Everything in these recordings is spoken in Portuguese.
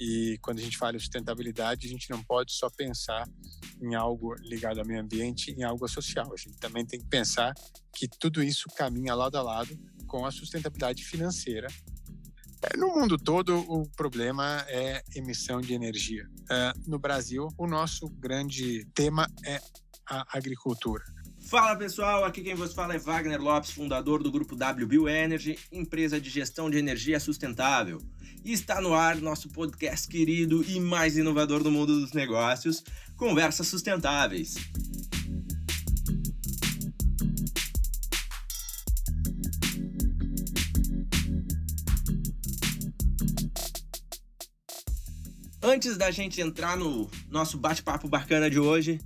E quando a gente fala em sustentabilidade, a gente não pode só pensar em algo ligado ao meio ambiente, em algo social. A gente também tem que pensar que tudo isso caminha lado a lado com a sustentabilidade financeira. É, no mundo todo, o problema é emissão de energia. É, no Brasil, o nosso grande tema é a agricultura. Fala pessoal, aqui quem vos fala é Wagner Lopes, fundador do grupo WBio Energy, empresa de gestão de energia sustentável. E está no ar nosso podcast querido e mais inovador do mundo dos negócios, Conversas Sustentáveis. Antes da gente entrar no nosso bate-papo bacana de hoje,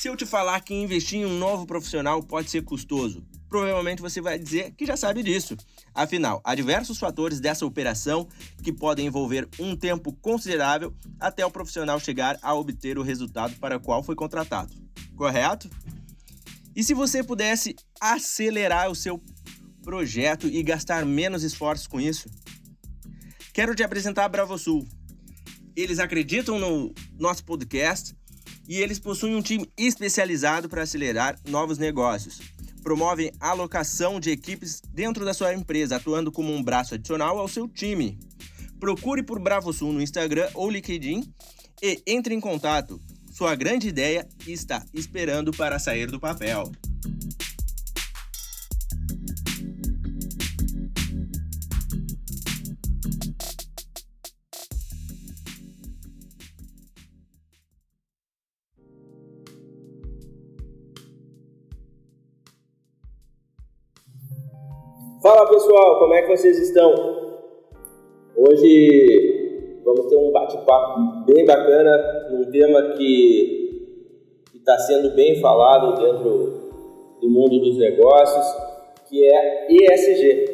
se eu te falar que investir em um novo profissional pode ser custoso, provavelmente você vai dizer que já sabe disso. Afinal, há diversos fatores dessa operação que podem envolver um tempo considerável até o profissional chegar a obter o resultado para o qual foi contratado. Correto? E se você pudesse acelerar o seu projeto e gastar menos esforços com isso? Quero te apresentar a BravoSul. Eles acreditam no nosso podcast e eles possuem um time especializado para acelerar novos negócios. Promovem alocação de equipes dentro da sua empresa, atuando como um braço adicional ao seu time. Procure por BravoSul no Instagram ou LinkedIn e entre em contato. Sua grande ideia está esperando para sair do papel. Fala pessoal, como é que vocês estão? Hoje vamos ter um bate-papo bem bacana num tema que está sendo bem falado dentro do mundo dos negócios, que é ESG.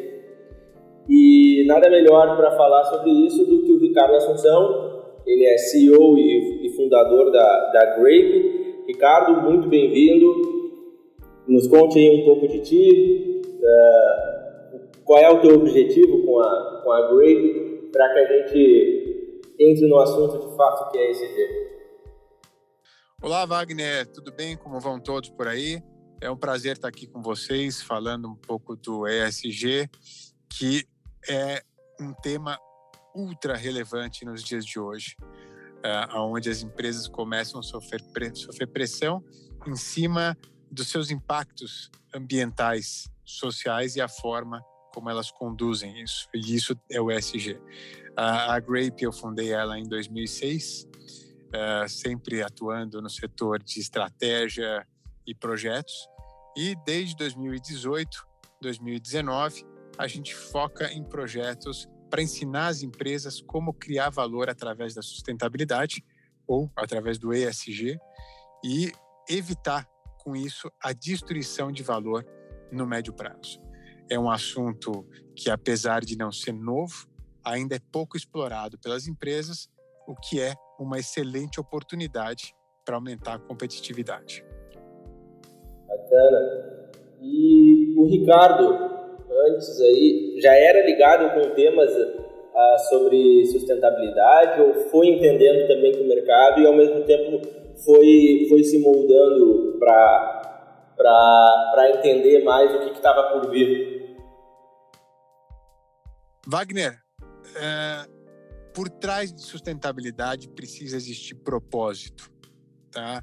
E nada melhor para falar sobre isso do que o Ricardo Assunção, ele é CEO e, fundador da, da Grape. Ricardo, muito bem-vindo. Nos conte aí um pouco de ti. Uh, qual é o teu objetivo com a, com a Grape para que a gente entre no assunto de fato que é ESG. Olá, Wagner, tudo bem? Como vão todos por aí? É um prazer estar aqui com vocês, falando um pouco do ESG, que é um tema ultra relevante nos dias de hoje, uh, onde as empresas começam a sofrer pressão em cima dos seus impactos ambientais, sociais e a forma como elas conduzem isso. E isso é o ESG. A, a Grape, eu fundei ela em 2006, uh, eh, sempre atuando no setor de estratégia e projetos. E desde 2018, 2019, a gente foca em projetos para ensinar as empresas como criar valor através da sustentabilidade ou através do ESG e evitar com isso a destruição de valor no médio prazo é um assunto que, apesar de não ser novo, ainda é pouco explorado pelas empresas, o que é uma excelente oportunidade para aumentar a competitividade. Bacana. E o Ricardo, antes aí, já era ligado com temas ah, sobre sustentabilidade ou foi entendendo também com o mercado e ao mesmo tempo foi, foi se moldando para entender mais o que estava por vir? Wagner, é, por trás de sustentabilidade precisa existir propósito, tá?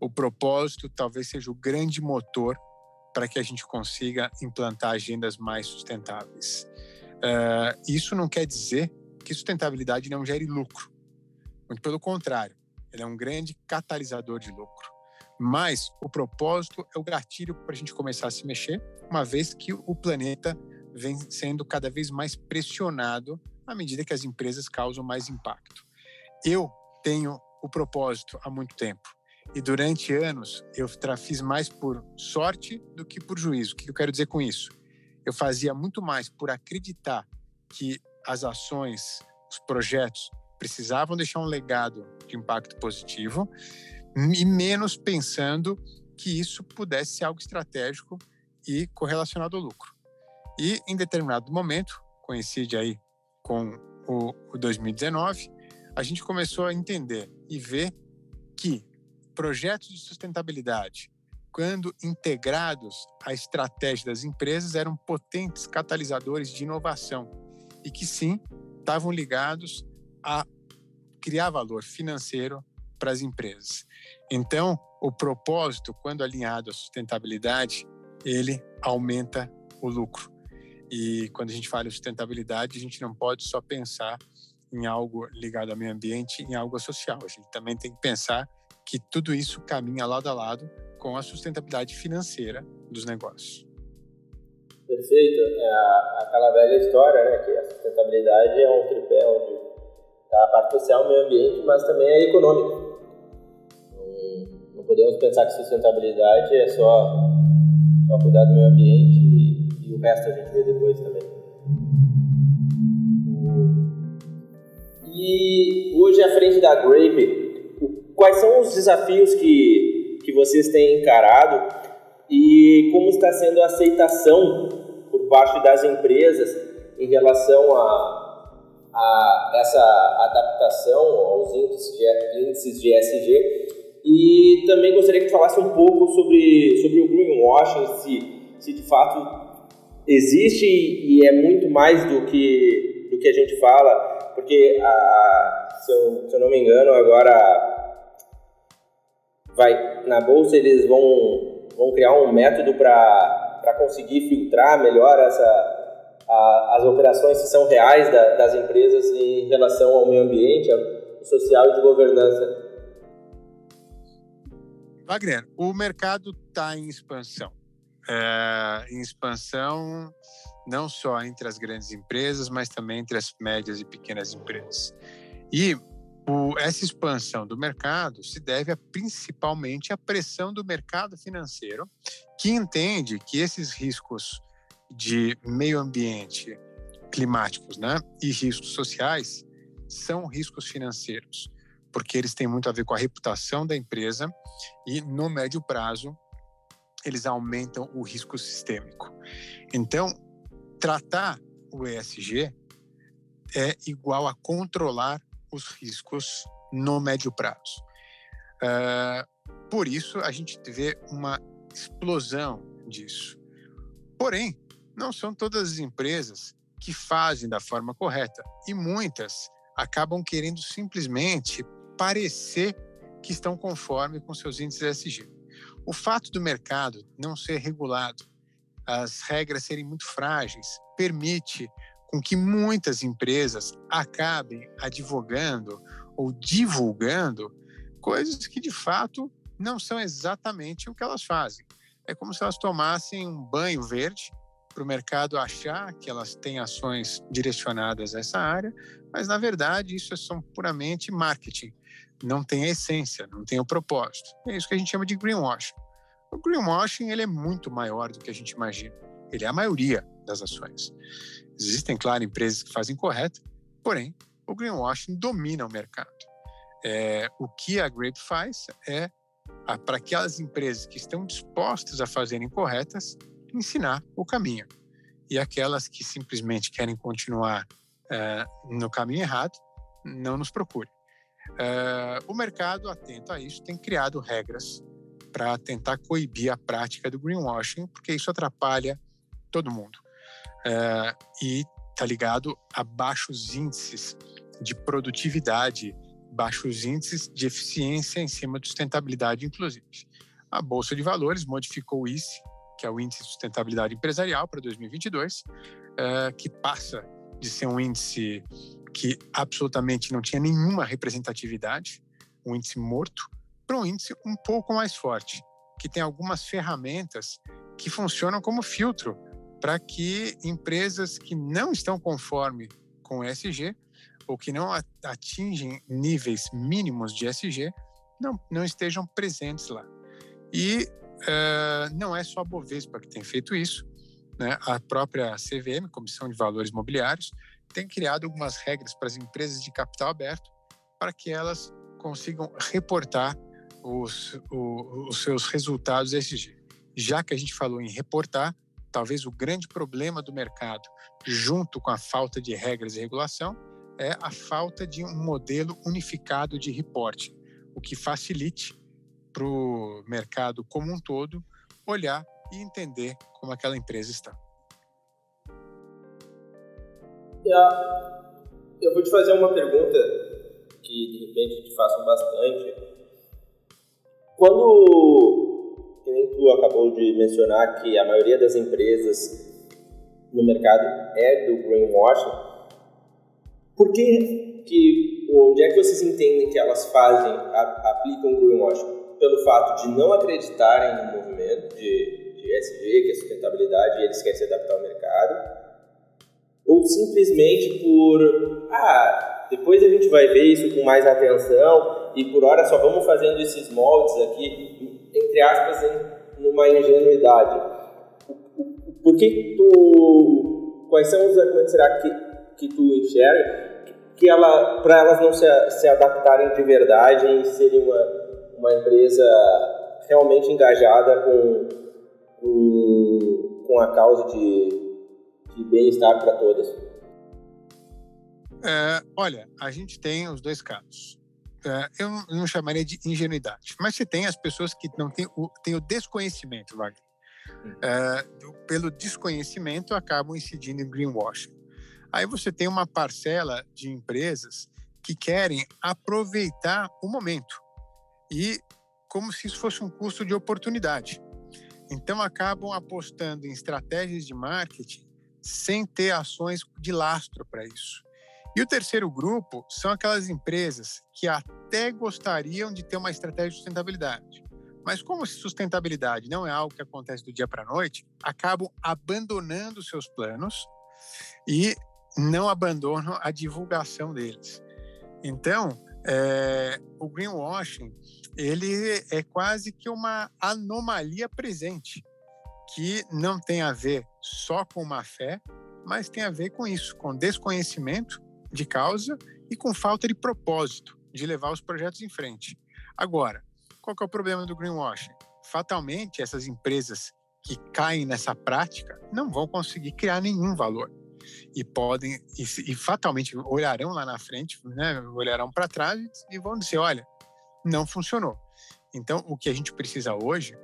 O propósito talvez seja o grande motor para que a gente consiga implantar agendas mais sustentáveis. É, isso não quer dizer que sustentabilidade não gere lucro. Muito pelo contrário, ele é um grande catalisador de lucro. Mas o propósito é o gatilho para a gente começar a se mexer, uma vez que o planeta vem sendo cada vez mais pressionado à medida que as empresas causam mais impacto. Eu tenho o propósito há muito tempo e durante anos eu fiz mais por sorte do que por juízo. O que eu quero dizer com isso? Eu fazia muito mais por acreditar que as ações, os projetos precisavam deixar um legado de impacto positivo e menos pensando que isso pudesse ser algo estratégico e correlacionado ao lucro. E em determinado momento, coincide aí com o, o 2019, a gente começou a entender e ver que projetos de sustentabilidade, quando integrados à estratégia das empresas, eram potentes catalisadores de inovação e que sim estavam ligados a criar valor financeiro para as empresas. Então, o propósito, quando alinhado à sustentabilidade, ele aumenta o lucro. E quando a gente fala em sustentabilidade, a gente não pode só pensar em algo ligado ao meio ambiente, em algo social. A gente também tem que pensar que tudo isso caminha lado a lado com a sustentabilidade financeira dos negócios. Perfeito. É aquela velha história, né, que a sustentabilidade é um tripé onde está a parte social, o meio ambiente, mas também a econômica. Não, podemos pensar que sustentabilidade é só, só cuidar do meio ambiente o resto a gente vê depois também. E hoje à frente da Grape, quais são os desafios que, que vocês têm encarado e como está sendo a aceitação por parte das empresas em relação a, a essa adaptação aos índices de, índices de ESG. E também gostaria que falasse um pouco sobre, sobre o greenwashing, se, se de fato existe e é muito mais do que, do que a gente fala, porque, a, se, eu, se eu não me engano, agora vai na bolsa eles vão vão criar um método para conseguir filtrar melhor essa, a, as operações que são reais da, das empresas em relação ao meio ambiente, ao social e de governança. Wagner, o mercado está em expansão. É, em expansão não só entre as grandes empresas, mas também entre as médias e pequenas empresas. E o, essa expansão do mercado se deve a, principalmente à pressão do mercado financeiro, que entende que esses riscos de meio ambiente climáticos né, e riscos sociais são riscos financeiros, porque eles têm muito a ver com a reputação da empresa e, no médio prazo, eles aumentam o risco sistêmico. Então, tratar o ESG é igual a controlar os riscos no médio prazo. Uh, por isso, a gente vê uma explosão disso. Porém, não são todas as empresas que fazem da forma correta e muitas acabam querendo simplesmente parecer que estão conforme com seus índices ESG. O fato do mercado não ser regulado, as regras serem muito frágeis, permite com que muitas empresas acabem advogando ou divulgando coisas que de fato não são exatamente o que elas fazem. É como se elas tomassem um banho verde para o mercado achar que elas têm ações direcionadas a essa área, mas na verdade isso é são puramente marketing. Não tem a essência, não tem o propósito. É isso que a gente chama de greenwashing. O greenwashing ele é muito maior do que a gente imagina. Ele é a maioria das ações. Existem, claro, empresas que fazem correto, porém, o greenwashing domina o mercado. É, o que a Grape faz é, para aquelas empresas que estão dispostas a fazerem corretas, ensinar o caminho. E aquelas que simplesmente querem continuar é, no caminho errado, não nos procure. É, o mercado, atento a isso, tem criado regras para tentar coibir a prática do greenwashing, porque isso atrapalha todo mundo é, e está ligado a baixos índices de produtividade, baixos índices de eficiência em cima de sustentabilidade, inclusive. A Bolsa de Valores modificou o ICE, que é o Índice de Sustentabilidade Empresarial, para 2022, é, que passa de ser um índice que absolutamente não tinha nenhuma representatividade, um índice morto, para um índice um pouco mais forte, que tem algumas ferramentas que funcionam como filtro para que empresas que não estão conforme com o ESG ou que não atingem níveis mínimos de ESG não, não estejam presentes lá. E uh, não é só a Bovespa que tem feito isso, né? a própria CVM, Comissão de Valores Mobiliários, tem criado algumas regras para as empresas de capital aberto para que elas consigam reportar os, os, os seus resultados ESG. Já que a gente falou em reportar, talvez o grande problema do mercado, junto com a falta de regras e regulação, é a falta de um modelo unificado de reporting, o que facilite para o mercado como um todo olhar e entender como aquela empresa está. Eu vou te fazer uma pergunta que de repente te façam bastante. Quando, que nem tu acabou de mencionar que a maioria das empresas no mercado é do greenwashing, por que, que onde é que vocês entendem que elas fazem, a, aplicam greenwashing? Pelo fato de não acreditarem no movimento de, de ESG, que é sustentabilidade, e eles querem se adaptar ao mercado? Ou simplesmente por, ah, depois a gente vai ver isso com mais atenção e por hora só vamos fazendo esses moldes aqui, entre aspas, numa ingenuidade. Por que tu, quais são os argumentos será que que tu enxerga, que ela, para elas não se, se adaptarem de verdade e serem uma, uma empresa realmente engajada com, com, com a causa de, de bem-estar para todas? É, olha, a gente tem os dois casos. É, eu não chamaria de ingenuidade, mas você tem as pessoas que não têm o, têm o desconhecimento, Wagner. É, pelo desconhecimento, acabam incidindo em greenwashing. Aí você tem uma parcela de empresas que querem aproveitar o momento e como se isso fosse um custo de oportunidade. Então acabam apostando em estratégias de marketing sem ter ações de lastro para isso. E o terceiro grupo são aquelas empresas que até gostariam de ter uma estratégia de sustentabilidade. Mas como sustentabilidade não é algo que acontece do dia para a noite, acabam abandonando seus planos e não abandonam a divulgação deles. Então, é, o greenwashing ele é quase que uma anomalia presente, que não tem a ver só com má fé, mas tem a ver com isso, com desconhecimento de causa e com falta de propósito de levar os projetos em frente. Agora, qual é o problema do greenwashing? Fatalmente, essas empresas que caem nessa prática não vão conseguir criar nenhum valor e podem e, e fatalmente olharão lá na frente, né, olharão para trás e vão dizer, olha, não funcionou. Então, o que a gente precisa hoje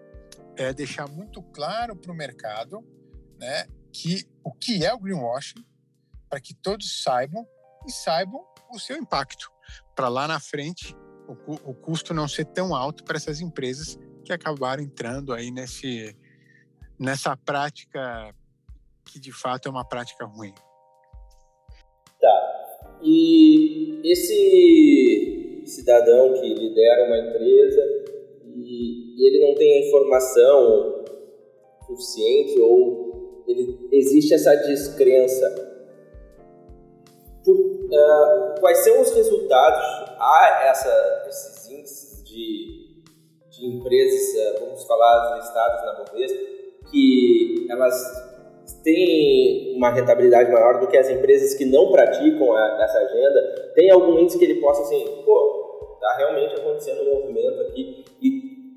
é deixar muito claro para o mercado, né, que o que é o greenwashing, para que todos saibam e saibam o seu impacto, para lá na frente o, o custo não ser tão alto para essas empresas que acabaram entrando aí nesse nessa prática que de fato é uma prática ruim. Tá. E esse cidadão que lidera uma empresa e, ele não tem a informação suficiente ou ele, existe essa descrença. Por, uh, quais são os resultados? Há essa, esses índices de, de empresas, uh, vamos falar, listadas na Bovespa, que elas tem uma rentabilidade maior do que as empresas que não praticam a, essa agenda? Tem algum índice que ele possa, assim, pô, tá realmente acontecendo um movimento aqui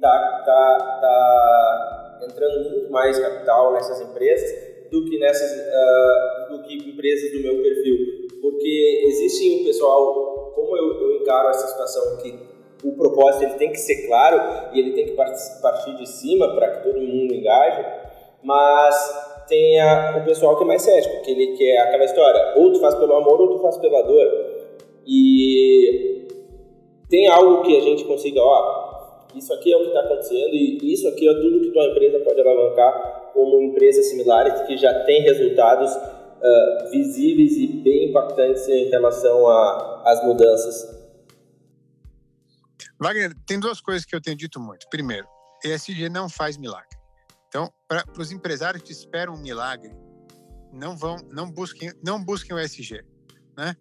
e tá, tá, entrando muito mais capital nessas empresas do que nessas, uh, do que empresas do meu perfil? Porque existe um pessoal, como eu, eu encaro essa situação que o propósito ele tem que ser claro e ele tem que partir de cima para que todo mundo engaje, mas tem o pessoal que é mais cético, que ele quer aquela história, ou tu faz pelo amor ou tu faz pela dor. E tem algo que a gente consiga, ó, isso aqui é o que está acontecendo e isso aqui é tudo que tua empresa pode alavancar como empresas similares que já tem resultados uh, visíveis e bem impactantes em relação às mudanças. Wagner, tem duas coisas que eu tenho dito muito. Primeiro, ESG não faz milagre. Então, para os empresários que esperam um milagre, não vão, não busquem, não busquem o SG, né?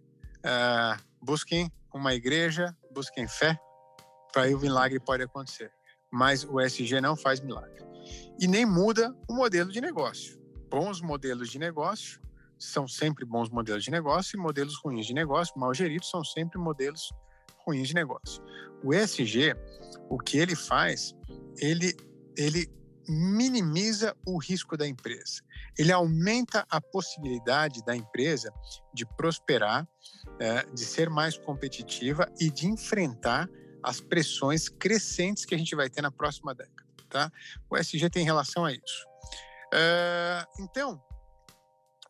Uh, busquem uma igreja, busquem fé, para aí o milagre pode acontecer. Mas o SG não faz milagre e nem muda o modelo de negócio. Bons modelos de negócio são sempre bons modelos de negócio e modelos ruins de negócio, mal geridos, são sempre modelos ruins de negócio. O ESG, o que ele faz, ele ele minimiza o risco da empresa. Ele aumenta a possibilidade da empresa de prosperar, é, de ser mais competitiva e de enfrentar as pressões crescentes que a gente vai ter na próxima década. Tá? O SG tem relação a isso. É, então,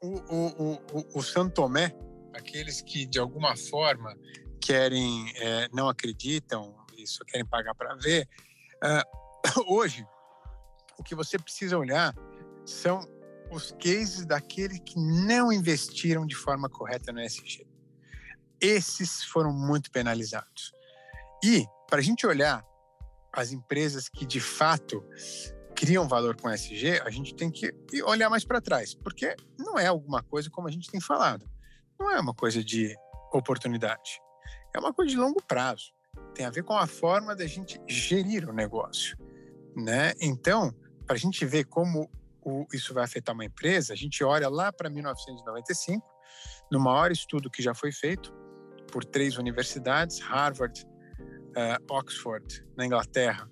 o, o, o, o Santo Tomé, aqueles que de alguma forma querem, é, não acreditam e só querem pagar para ver, é, hoje o que você precisa olhar são os cases daqueles que não investiram de forma correta no ESG. Esses foram muito penalizados. E, para a gente olhar as empresas que de fato criam valor com ESG, a gente tem que olhar mais para trás, porque não é alguma coisa como a gente tem falado. Não é uma coisa de oportunidade. É uma coisa de longo prazo. Tem a ver com a forma da gente gerir o negócio. Né? Então, para a gente ver como o, isso vai afetar uma empresa, a gente olha lá para 1995, no maior estudo que já foi feito por três universidades, Harvard, uh, Oxford, na Inglaterra,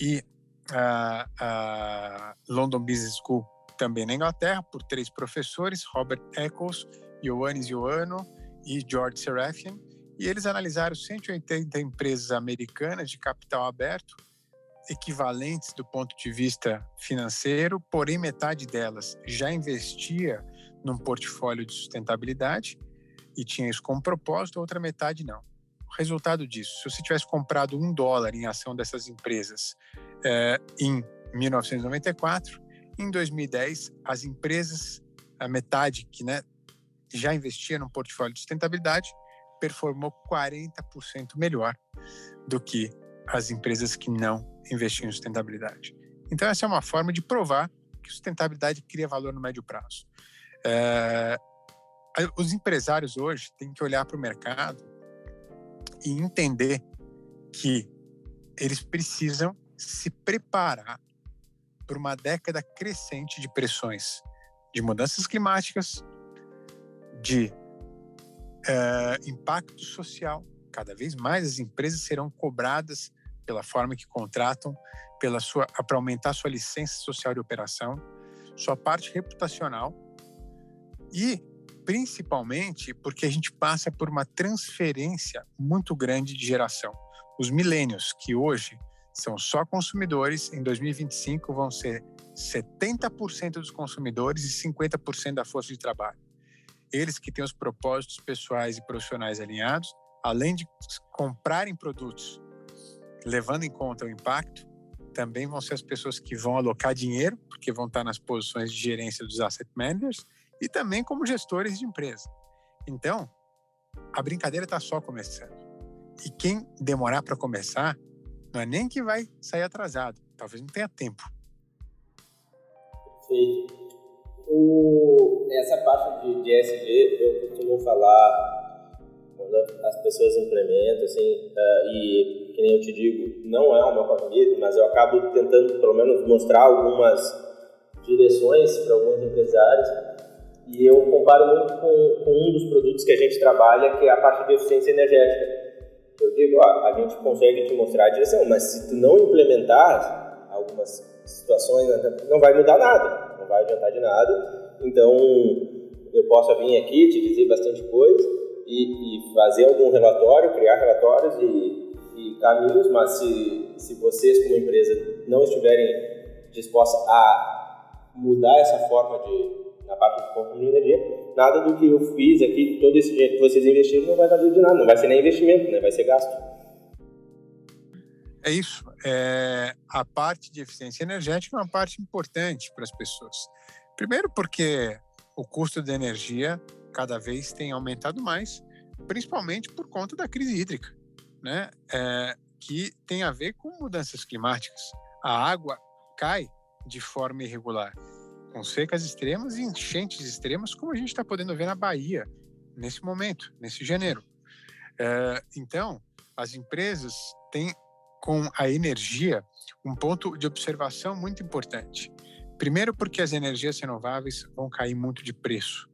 e uh, uh, London Business School, também na Inglaterra, por três professores, Robert Eccles, Ioannis Ioanno e George Serafian, e eles analisaram 180 empresas americanas de capital aberto equivalentes do ponto de vista financeiro, porém metade delas já investia num portfólio de sustentabilidade e tinha isso como propósito, a outra metade não. Resultado disso, se você tivesse comprado um dólar em ação dessas empresas é, em 1994, em 2010 as empresas, a metade que né, já investia num portfólio de sustentabilidade, performou 40% melhor do que as empresas que não investiam em sustentabilidade. Então, essa é uma forma de provar que sustentabilidade cria valor no médio prazo. É, os empresários hoje têm que olhar para o mercado e entender que eles precisam se preparar para uma década crescente de pressões de mudanças climáticas, de é, impacto social. Cada vez mais as empresas serão cobradas pela forma que contratam, pela sua para aumentar sua licença social de operação, sua parte reputacional e principalmente porque a gente passa por uma transferência muito grande de geração. Os milênios, que hoje são só consumidores, em 2025 vão ser 70% dos consumidores e 50% da força de trabalho. Eles que têm os propósitos pessoais e profissionais alinhados, além de comprarem produtos levando em conta o impacto, também vão ser as pessoas que vão alocar dinheiro, porque vão estar nas posições de gerência dos asset managers, e também como gestores de empresa. Então, a brincadeira está só começando. E quem demorar para começar, não é nem que vai sair atrasado, talvez não tenha tempo. Perfeito. Essa parte de, de ESG, eu costumo falar quando as pessoas implementam, assim, uh, e que nem eu te digo, não é o meu compromisso, mas eu acabo tentando pelo menos mostrar algumas direções para alguns empresários e eu comparo muito com, com, um dos produtos que a gente trabalha, que é a parte de eficiência energética. Eu digo, ó, a gente consegue te mostrar a direção, mas se tu não implementar algumas situações, não vai mudar nada, não vai adiantar de nada. Então, eu posso vir aqui te dizer bastante coisa, e, e fazer algum relatório, criar relatórios e, e, caminhos, mas se, se vocês como empresa não estiverem dispostos a mudar essa forma de na parte de consumo de energia, nada do que eu fiz aqui, todo esse dinheiro que vocês investiram não vai valer de nada, não vai ser nem investimento, né? vai ser gasto. É isso. É, a parte de eficiência energética é uma parte importante para as pessoas. Primeiro porque o custo da energia cada vez tem aumentado mais, principalmente por conta da crise hídrica, né? É, que tem a ver com mudanças climáticas. A água cai de forma irregular, com secas extremas e enchentes extremas, como a gente está podendo ver na Bahia nesse momento, nesse janeiro. É, então, as empresas têm com a energia um ponto de observação muito importante. Primeiro, porque as energias renováveis vão cair muito de preço.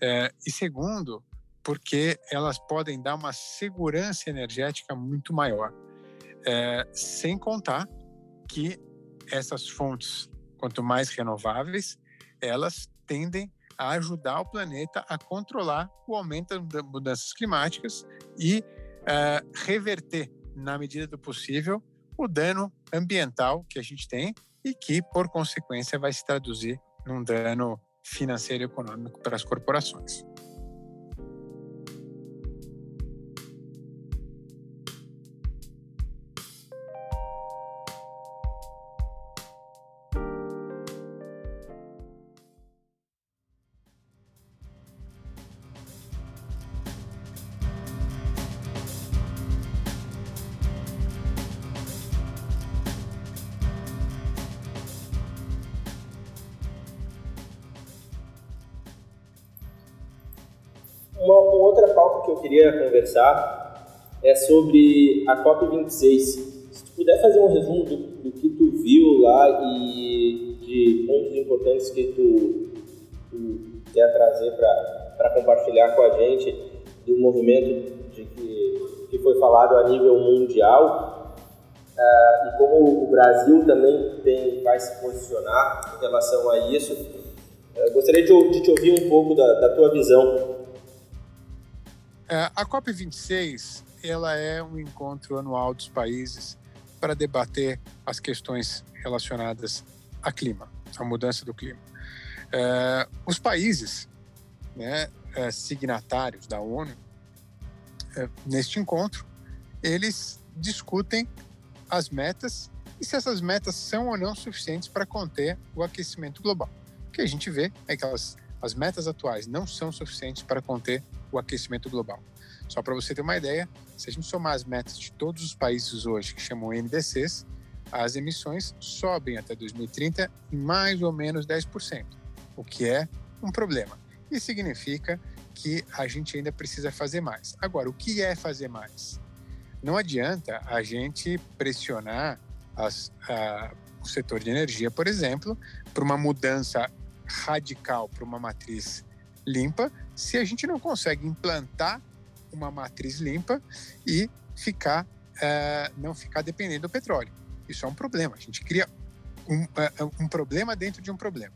É, e segundo, porque elas podem dar uma segurança energética muito maior. É, sem contar que essas fontes, quanto mais renováveis, elas tendem a ajudar o planeta a controlar o aumento das mudanças climáticas e uh, reverter, na medida do possível, o dano ambiental que a gente tem e que, por consequência, vai se traduzir num dano financeiro e econômico para as corporações. Queria conversar é sobre a COP26. Se tu puder fazer um resumo do, do que tu viu lá e de pontos importantes que tu, tu quer trazer para compartilhar com a gente do movimento de que, que foi falado a nível mundial uh, e como o Brasil também tem, vai se posicionar em relação a isso. Gostaria de, de, te ouvir um pouco da, da tua visão a COP26 ela é um encontro anual dos países para debater as questões relacionadas a clima, à mudança do clima. É, os países né, é, signatários da ONU, neste encontro, eles discutem as metas e se essas metas são ou não suficientes para conter o aquecimento global. O que a gente vê é que elas, as metas atuais não são suficientes para conter o aquecimento global. Só para você ter uma ideia, se a gente somar as metas de todos os países hoje que chamam NDCs, as emissões sobem até 2030 em mais ou menos 10%, o que é um problema. E significa que a gente ainda precisa fazer mais. Agora, o que é fazer mais? Não adianta a gente pressionar as, a, o setor de energia, por exemplo, para uma mudança radical para uma matriz limpa, se a gente não consegue implantar uma matriz limpa e ficar uh, não ficar dependendo do petróleo. Isso é um problema. A gente cria um, uh, um problema dentro de um problema.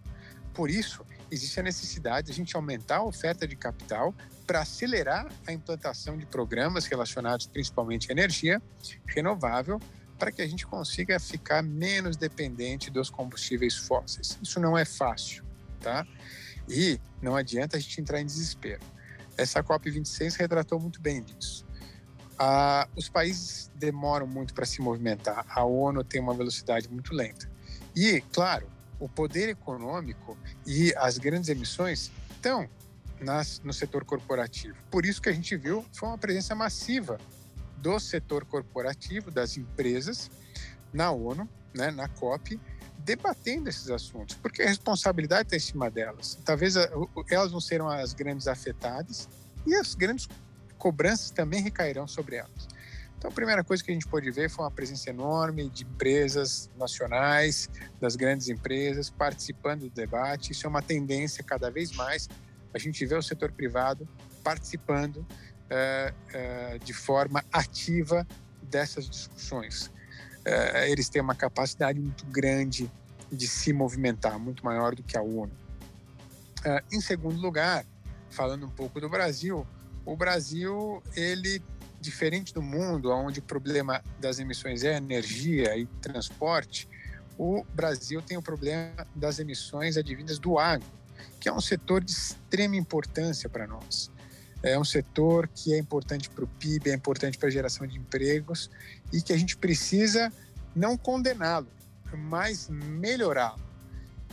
Por isso, existe a necessidade de a gente aumentar a oferta de capital para acelerar a implantação de programas relacionados principalmente à energia renovável, para que a gente consiga ficar menos dependente dos combustíveis fósseis. Isso não é fácil, tá? E não adianta a gente entrar em desespero. Essa COP26 retratou muito bem disso. Ah, os países demoram muito para se movimentar, a ONU tem uma velocidade muito lenta. E, claro, o poder econômico e as grandes emissões estão nas, no setor corporativo. Por isso que a gente viu foi uma presença massiva do setor corporativo, das empresas, na ONU, né, na COP, debatendo esses assuntos, porque a responsabilidade está em cima delas. Talvez elas não serão as grandes afetadas e as grandes cobranças também recairão sobre elas. Então, a primeira coisa que a gente pôde ver foi uma presença enorme de empresas nacionais, das grandes empresas, participando do debate. Isso é uma tendência cada vez mais. A gente vê o setor privado participando uh, uh, de forma ativa dessas discussões. Eh, eles têm uma capacidade muito grande de se movimentar, muito maior do que a ONU. Eh, em segundo lugar, falando um pouco do Brasil, o Brasil, ele, diferente do mundo, onde o problema das emissões é energia e transporte, o Brasil tem o problema das emissões advindas do agro, que é um setor de extrema importância para nós. É um setor que é importante para o PIB, é importante para a geração de empregos e que a gente precisa não condená-lo, mas melhorá-lo.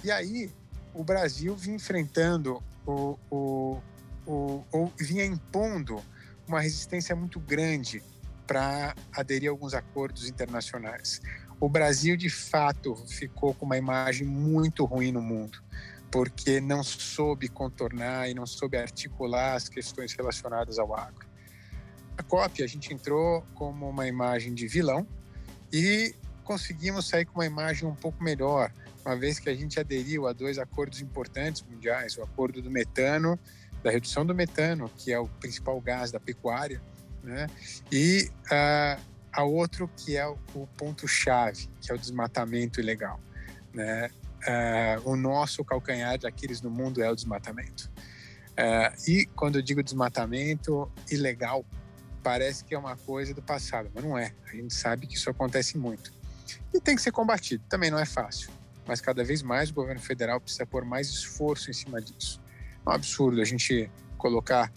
E aí o Brasil vinha enfrentando o, o, o, o vinha impondo uma resistência muito grande para aderir a alguns acordos internacionais. O Brasil, de fato, ficou com uma imagem muito ruim no mundo, porque não soube contornar e não soube articular as questões relacionadas ao agro. A COP, a gente entrou como uma imagem de vilão e conseguimos sair com uma imagem um pouco melhor, uma vez que a gente aderiu a dois acordos importantes mundiais, o acordo do metano, da redução do metano, que é o principal gás da pecuária, né? e há outro que é o, o ponto-chave, que é o desmatamento ilegal. Né? Uh, o nosso calcanhar de Aquiles no mundo é o desmatamento. Uh, e quando eu digo desmatamento ilegal, parece que é uma coisa do passado, mas não é. A gente sabe que isso acontece muito. E tem que ser combatido. Também não é fácil, mas cada vez mais o governo federal precisa pôr mais esforço em cima disso. É um absurdo a gente colocar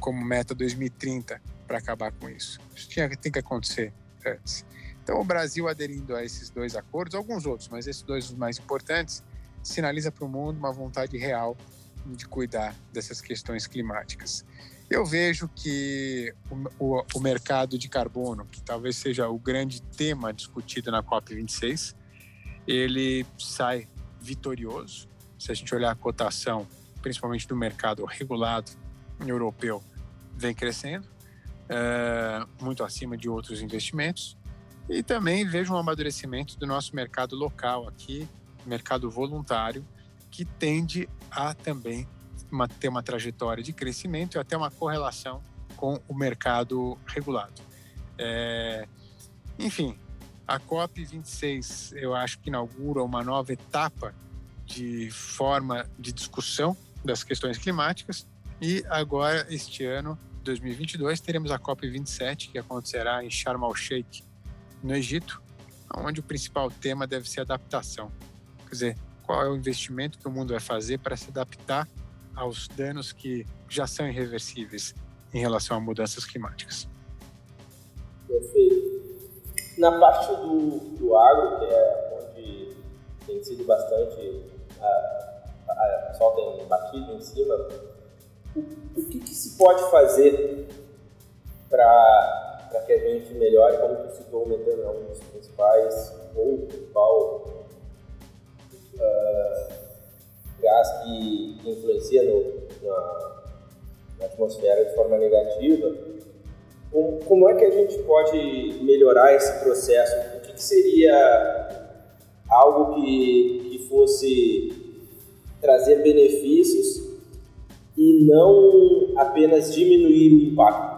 como meta 2030 para acabar com isso. Isso tinha, tem que acontecer antes. Então, o Brasil aderindo a esses dois acordos, alguns outros, mas esses dois os mais importantes, sinaliza para o mundo uma vontade real de cuidar dessas questões climáticas. Eu vejo que o, o, o, mercado de carbono, que talvez seja o grande tema discutido na COP26, ele sai vitorioso. Se a gente olhar a cotação, principalmente do mercado regulado europeu, vem crescendo, é, muito acima de outros investimentos. E também vejo um amadurecimento do nosso mercado local aqui, mercado voluntário, que tende a também uma, ter uma trajetória de crescimento e até uma correlação com o mercado regulado. É, enfim, a COP26 eu acho que inaugura uma nova etapa de forma de discussão das questões climáticas e agora este ano 2022 teremos a COP27 que acontecerá em Sharm el-Sheikh no Egito, onde o principal tema deve ser adaptação. Quer dizer, qual é o investimento que o mundo vai fazer para se adaptar aos danos que já são irreversíveis em relação a mudanças climáticas. Perfeito. Na parte do, do agro, que é onde tem sido bastante. A pessoal tem batido em cima, o, o que, que se pode fazer para que a gente melhore, como tu citou, o metano é um dos principais, ou principal uh, gás que, que influencia no, na, na, atmosfera de forma negativa, como, como, é que a gente pode melhorar esse processo? O que, que seria algo que, que fosse trazer benefícios e não apenas diminuir o impacto?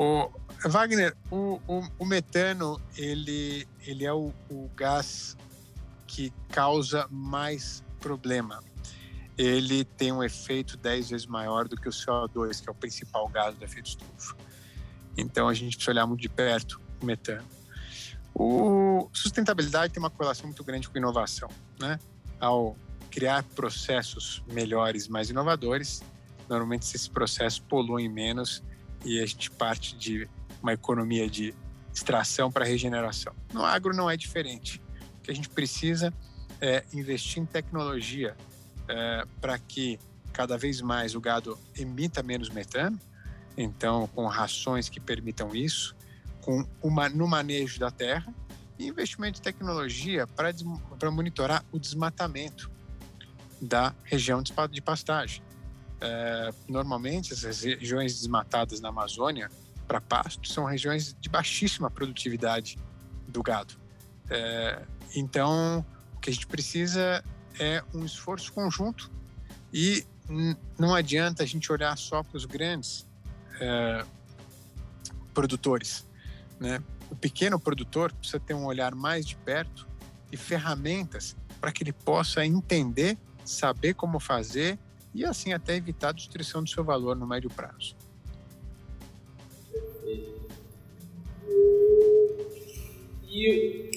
O Wagner, o, o, o metano ele, ele é o, o gás que causa mais problema. Ele tem um efeito 10 vezes maior do que o CO2, que é o principal gás do efeito estufa. Então a gente precisa olhar muito de perto o metano. O sustentabilidade tem uma correlação muito grande com inovação, né? Ao criar processos melhores, mais inovadores, normalmente esses processos poluem menos e a gente parte de uma economia de extração para regeneração. No agro não é diferente que a gente precisa é, investir em tecnologia é, para que cada vez mais o gado emita menos metano, então com rações que permitam isso, com uma, no manejo da terra e investimento em tecnologia para monitorar o desmatamento da região de pastagem. É, normalmente, as regiões desmatadas na Amazônia para pasto são regiões de baixíssima produtividade do gado. É, então, o que a gente precisa é um esforço conjunto e não adianta a gente olhar só para os grandes é, produtores. Né? O pequeno produtor precisa ter um olhar mais de perto e ferramentas para que ele possa entender, saber como fazer e assim até evitar a destruição do seu valor no médio prazo. E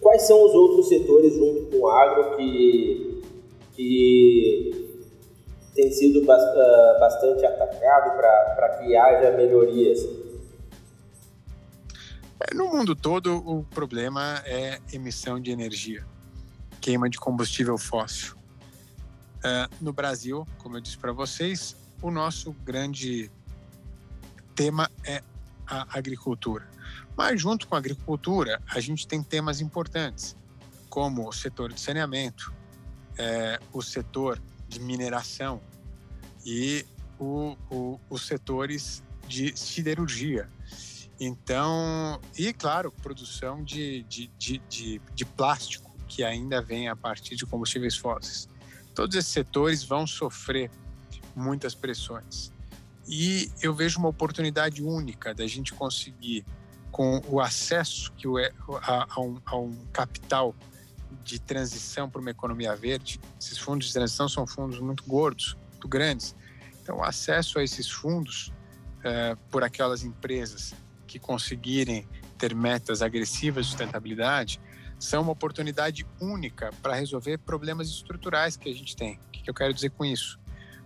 Quais são os outros setores junto com o agro que, que tem sido ah, bastante atacado para que haja melhorias? É, no mundo todo, o problema é emissão de energia, queima de combustível fóssil. É, no Brasil, como eu disse para vocês, o nosso grande tema é a agricultura. Mas, junto com a agricultura, a gente tem temas importantes, como o setor de saneamento, é, o setor de mineração e o, o, os setores de siderurgia. Então, e claro, produção de, de, de, de, de plástico, que ainda vem a partir de combustíveis fósseis. Todos esses setores vão sofrer muitas pressões. E eu vejo uma oportunidade única da gente conseguir, com o acesso que o, a, a, um, a um capital de transição para uma economia verde, esses fundos de transição são fundos muito gordos, muito grandes. Então, o acesso a esses fundos uh, por aquelas empresas que conseguirem ter metas agressivas de sustentabilidade são uma oportunidade única para resolver problemas estruturais que a gente tem. O que eu quero dizer com isso?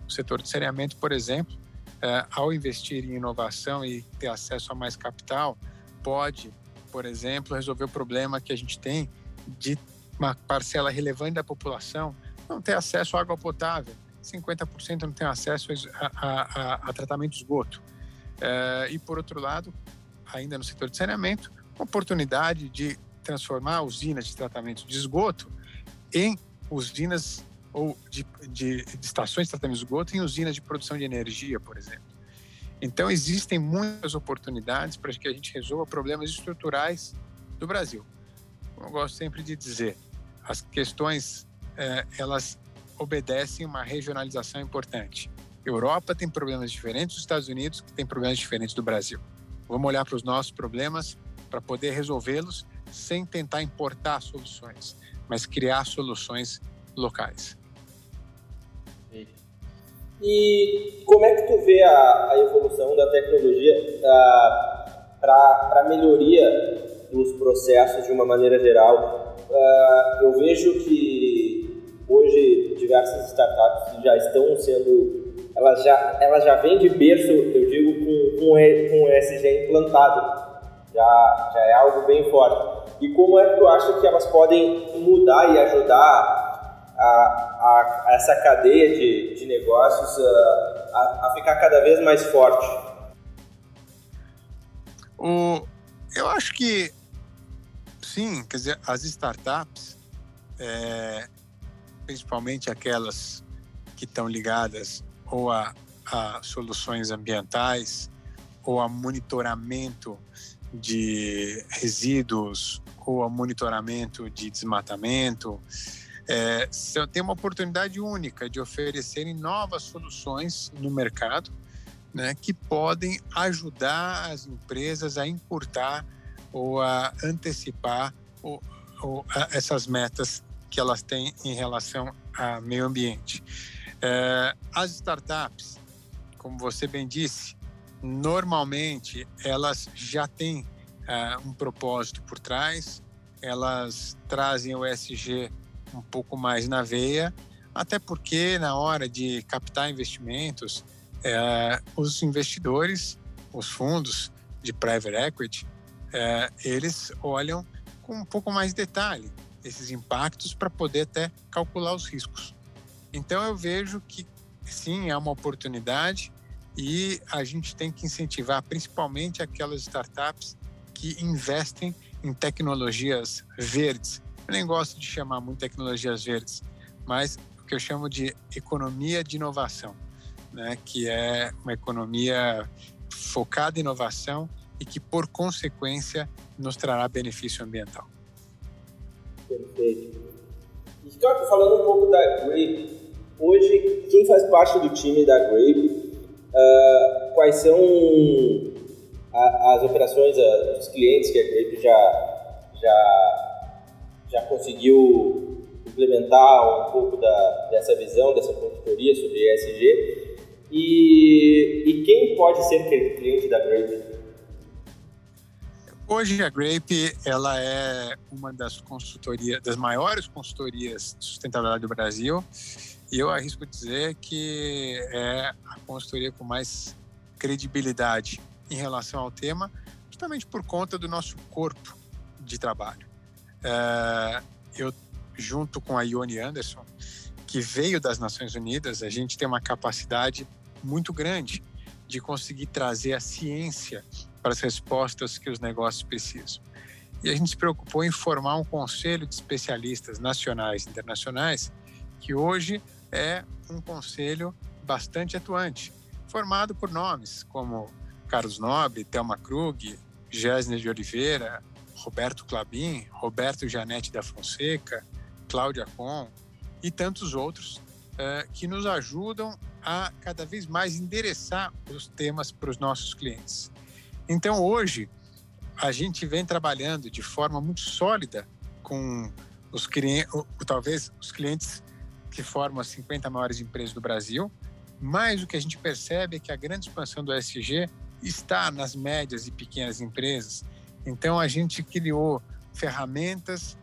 O setor de saneamento, por exemplo, uh, ao investir em inovação e ter acesso a mais capital, pode, por exemplo, resolver o problema que a gente tem de uma parcela relevante da população não ter acesso à água potável. 50% não tem acesso a, a, a, a tratamento de esgoto. Uh, e, por outro lado, ainda no setor de saneamento, uma oportunidade de transformar usinas de tratamento de esgoto em usinas ou de, de, de estações de tratamento de esgoto em usinas de produção de energia, por exemplo. Então, existem muitas oportunidades para que a gente resolva problemas estruturais do Brasil. Como eu gosto sempre de dizer, as questões é, elas obedecem uma regionalização importante. Europa tem problemas diferentes dos Estados Unidos, que tem problemas diferentes do Brasil. Vamos olhar para os nossos problemas para poder resolvê-los sem tentar importar soluções, mas criar soluções locais. E como é que tu vê a, a evolução da tecnologia para a melhoria dos processos de uma maneira geral? Uh, eu vejo que hoje diversas startups já estão sendo, elas já, elas já vêm de berço, eu digo, com, com, com o ESG implantado, já, já é algo bem forte. E como é que tu acha que elas podem mudar e ajudar a, a, a essa cadeia de, de negócios a, a, ficar cada vez mais forte? O, eu acho que sim, quer dizer, as startups, é, principalmente aquelas que estão ligadas ou a, a soluções ambientais ou a monitoramento de resíduos ou a monitoramento de desmatamento, é, tem uma oportunidade única de oferecerem novas soluções no mercado né, que podem ajudar as empresas a encurtar ou a antecipar ou, ou a essas metas que elas têm em relação ao meio ambiente. É, as startups, como você bem disse, normalmente elas já têm uh, um propósito por trás, elas trazem o ESG um pouco mais na veia, até porque na hora de captar investimentos, uh, os investidores, os fundos de private equity, uh, eles olham com um pouco mais detalhe esses impactos para poder até calcular os riscos. Então eu vejo que sim, é uma oportunidade e a gente tem que incentivar principalmente aquelas startups que investem em tecnologias verdes. Eu nem gosto de chamar muito tecnologias verdes, mas o que eu chamo de economia de inovação, né? que é uma economia focada em inovação e que, por consequência, nos trará benefício ambiental. Perfeito. E falando um pouco da Grape, hoje quem faz parte do time da Grape Uh, quais são a, as operações, a, os clientes que a Grape já, já, já conseguiu implementar um pouco da, dessa visão, dessa consultoria sobre ESG e, e quem pode ser cliente da Grape? Hoje a Grape ela é uma das consultorias, das maiores consultorias de sustentabilidade do Brasil eu arrisco dizer que é a consultoria com mais credibilidade em relação ao tema, justamente por conta do nosso corpo de trabalho. É, eu, junto com a Ione Anderson, que veio das Nações Unidas, a gente tem uma capacidade muito grande de conseguir trazer a ciência para as respostas que os negócios precisam. E a gente se preocupou em formar um conselho de especialistas nacionais e internacionais que hoje é um conselho bastante atuante, formado por nomes como Carlos Nobre, Thelma Krug, Gésner de Oliveira, Roberto Clabin, Roberto Janete da Fonseca, Cláudia Com e tantos outros uh, que nos ajudam a cada vez mais endereçar os temas para os nossos clientes. Então, hoje, a gente vem trabalhando de forma muito sólida com os clientes, talvez os clientes que formam as 50 maiores empresas do Brasil, mas o que a gente percebe é que a grande expansão do ESG está nas médias e pequenas empresas. Então, a gente criou ferramentas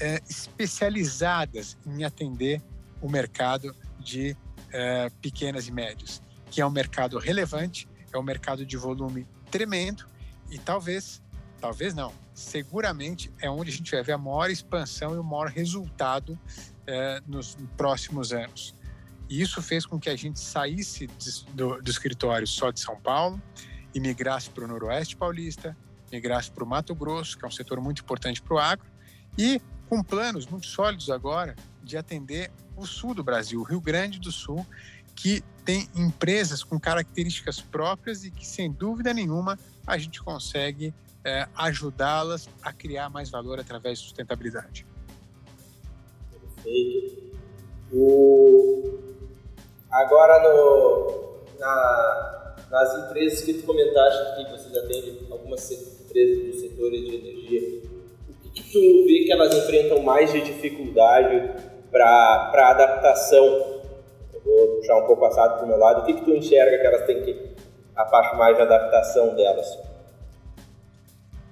é, especializadas em atender o mercado de é, pequenas e médias, que é um mercado relevante, é um mercado de volume tremendo e talvez, talvez não, seguramente é onde a gente vai ver a maior expansão e o maior resultado é, nos próximos anos. E isso fez com que a gente saísse do, do escritório só de São Paulo e migrasse para o Noroeste Paulista, migrasse para o Mato Grosso, que é um setor muito importante para o agro, e com planos muito sólidos agora de atender o sul do Brasil, o Rio Grande do Sul, que tem empresas com características próprias e que, sem dúvida nenhuma, a gente consegue é, ajudá-las a criar mais valor através de sustentabilidade. O... Agora, no, na, nas empresas que tu comentaste que vocês atendem, algumas empresas do setor de energia, o que, que tu vê que elas enfrentam mais de dificuldade para adaptação? Eu vou puxar um pouco passado para o meu lado. O que, que tu enxerga que elas têm que, a parte mais de adaptação delas?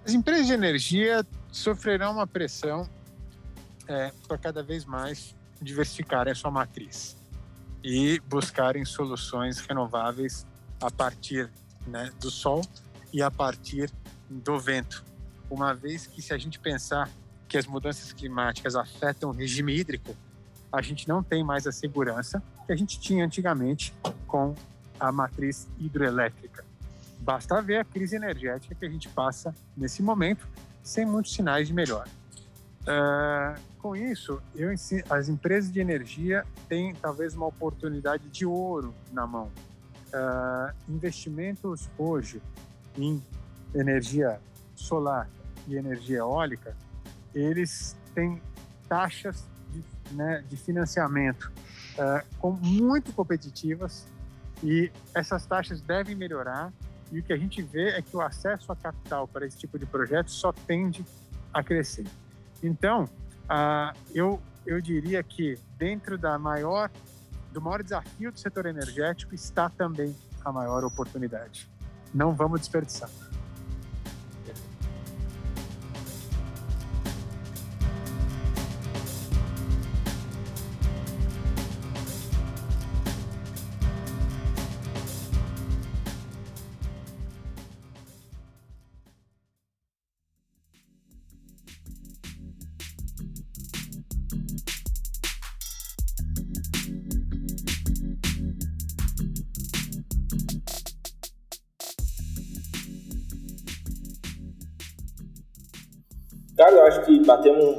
As empresas de energia sofrerão uma pressão é, para cada vez mais diversificarem a sua matriz e buscarem soluções renováveis a partir né, do sol e a partir do vento. Uma vez que, se a gente pensar que as mudanças climáticas afetam o regime hídrico, a gente não tem mais a segurança que a gente tinha antigamente com a matriz hidroelétrica. Basta ver a crise energética que a gente passa nesse momento, sem muitos sinais de melhora. Uh, com isso, eu ensino, as empresas de energia têm talvez uma oportunidade de ouro na mão. Uh, investimentos hoje em energia solar e energia eólica, eles têm taxas de, né, de financiamento uh, com, muito competitivas e essas taxas devem melhorar e o que a gente vê é que o acesso a capital para esse tipo de projeto só tende a crescer. Então, uh, eu, eu diria que dentro da maior, do maior desafio do setor energético está também a maior oportunidade. Não vamos desperdiçar.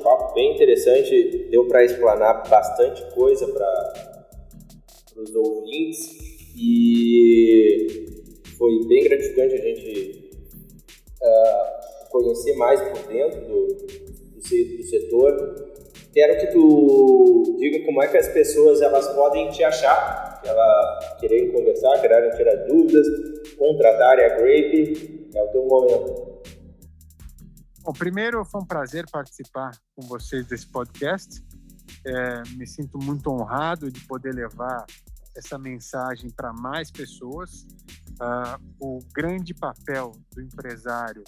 Papo bem interessante, deu para explanar bastante coisa para os ouvintes e foi bem gratificante a gente uh, conhecer mais por dentro do, do, do setor. Quero que tu diga como é que as pessoas elas podem te achar, ela querem conversar, querem tirar dúvidas, contratarem a Grape, é o teu momento. Bom, primeiro foi um prazer participar com vocês desse podcast. É, me sinto muito honrado de poder levar essa mensagem para mais pessoas. Uh, o grande papel do empresário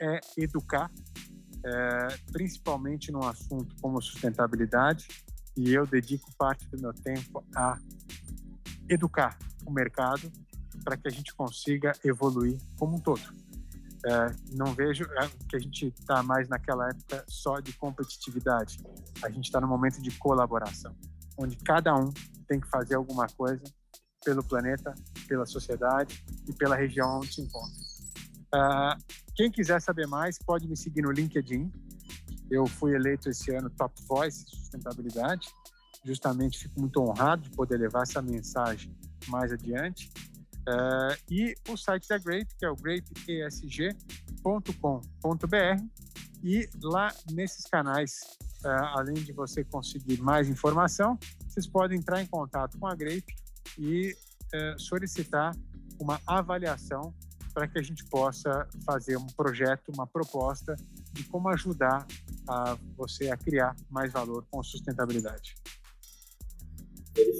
é educar, é, principalmente num assunto como sustentabilidade, e eu dedico parte do meu tempo a educar o mercado para que a gente consiga evoluir como um todo. É, não vejo é, que a gente está mais naquela época só de competitividade. A gente está no momento de colaboração, onde cada um tem que fazer alguma coisa pelo planeta, pela sociedade e pela região onde se encontra. Uh, quem quiser saber mais pode me seguir no LinkedIn. Eu fui eleito esse ano Top Voice Sustentabilidade. Justamente fico muito honrado de poder levar essa mensagem mais adiante. Uh, e o site da Grape, que é o grapeesg.com.br. E lá nesses canais, uh, além de você conseguir mais informação, vocês podem entrar em contato com a Grape e é, solicitar uma avaliação para que a gente possa fazer um projeto, uma proposta de como ajudar a você a criar mais valor com sustentabilidade.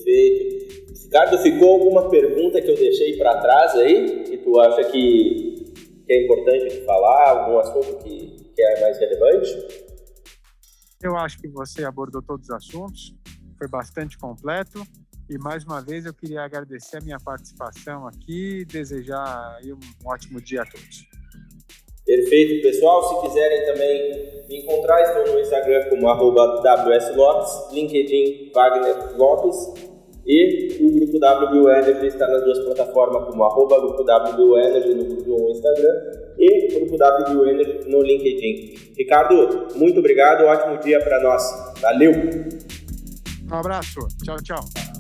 Perfeito. Ricardo, ficou alguma pergunta que eu deixei para trás aí que tu acha que, que é importante de falar, algum assunto que, que é mais relevante? Eu acho que você abordou todos os assuntos, foi bastante completo. E mais uma vez eu queria agradecer a minha participação aqui e desejar um ótimo dia a todos. Perfeito, pessoal. Se quiserem também me encontrar, estou no Instagram como WSLopes, LinkedIn Wagner Lopes e o Grupo W Energy está nas duas plataformas como arroba Grupo W Energy no, Instagram e Grupo W Energy no LinkedIn. Ricardo, muito obrigado, ótimo dia para nós. Valeu! Um abraço, tchau, tchau.